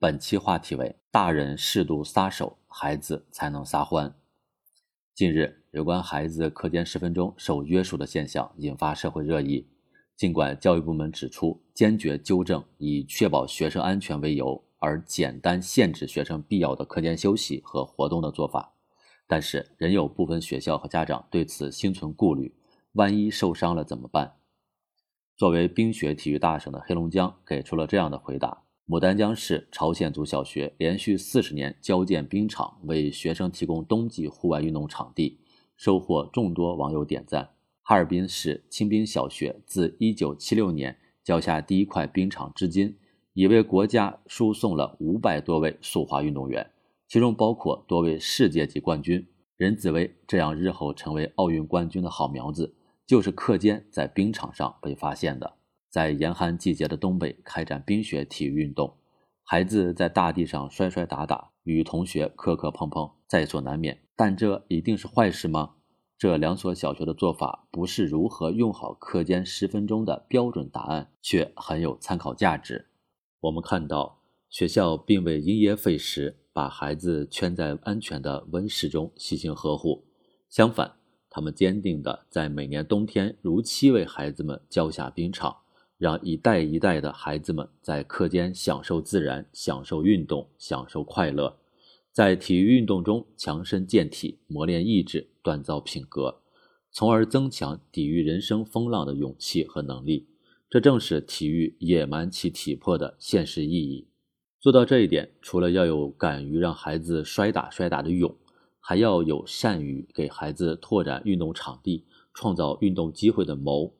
本期话题为：大人适度撒手，孩子才能撒欢。近日，有关孩子课间十分钟受约束的现象引发社会热议。尽管教育部门指出，坚决纠正以确保学生安全为由而简单限制学生必要的课间休息和活动的做法，但是仍有部分学校和家长对此心存顾虑。万一受伤了怎么办？作为冰雪体育大省的黑龙江给出了这样的回答：牡丹江市朝鲜族小学连续四十年交建冰场，为学生提供冬季户外运动场地，收获众多网友点赞。哈尔滨市清滨小学自1976年交下第一块冰场至今，已为国家输送了五百多位速滑运动员，其中包括多位世界级冠军。任子威这样日后成为奥运冠军的好苗子，就是课间在冰场上被发现的。在严寒季节的东北开展冰雪体育运动，孩子在大地上摔摔打打，与同学磕磕碰碰，在所难免。但这一定是坏事吗？这两所小学的做法不是如何用好课间十分钟的标准答案，却很有参考价值。我们看到学校并未因噎废食，把孩子圈在安全的温室中细心呵护。相反，他们坚定地在每年冬天如期为孩子们浇下冰场，让一代一代的孩子们在课间享受自然、享受运动、享受快乐。在体育运动中强身健体，磨练意志，锻造品格，从而增强抵御人生风浪的勇气和能力。这正是体育野蛮其体魄的现实意义。做到这一点，除了要有敢于让孩子摔打摔打的勇，还要有善于给孩子拓展运动场地、创造运动机会的谋。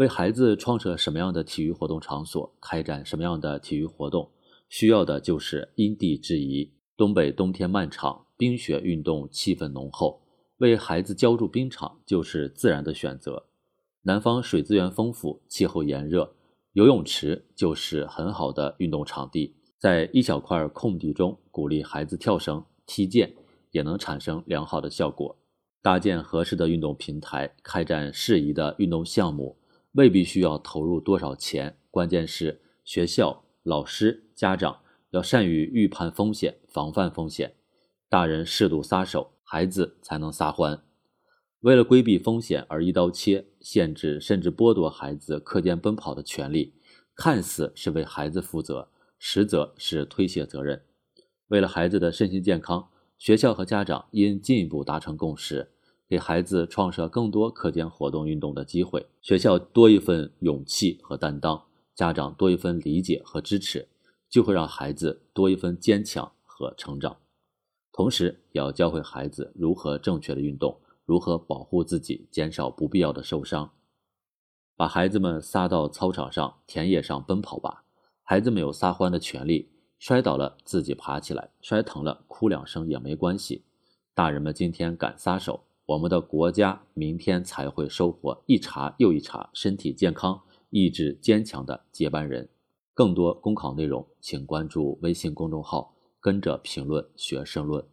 为孩子创设什么样的体育活动场所，开展什么样的体育活动，需要的就是因地制宜。东北冬天漫长，冰雪运动气氛浓厚，为孩子浇筑冰场就是自然的选择。南方水资源丰富，气候炎热，游泳池就是很好的运动场地。在一小块空地中鼓励孩子跳绳、踢毽，也能产生良好的效果。搭建合适的运动平台，开展适宜的运动项目，未必需要投入多少钱，关键是学校、老师、家长。要善于预判风险，防范风险。大人适度撒手，孩子才能撒欢。为了规避风险而一刀切限制，甚至剥夺孩子课间奔跑的权利，看似是为孩子负责，实则是推卸责任。为了孩子的身心健康，学校和家长应进一步达成共识，给孩子创设更多课间活动运动的机会。学校多一份勇气和担当，家长多一份理解和支持。就会让孩子多一份坚强和成长，同时也要教会孩子如何正确的运动，如何保护自己，减少不必要的受伤。把孩子们撒到操场上、田野上奔跑吧，孩子们有撒欢的权利，摔倒了自己爬起来，摔疼了哭两声也没关系。大人们今天敢撒手，我们的国家明天才会收获一茬又一茬身体健康、意志坚强的接班人。更多公考内容，请关注微信公众号“跟着评论学申论”。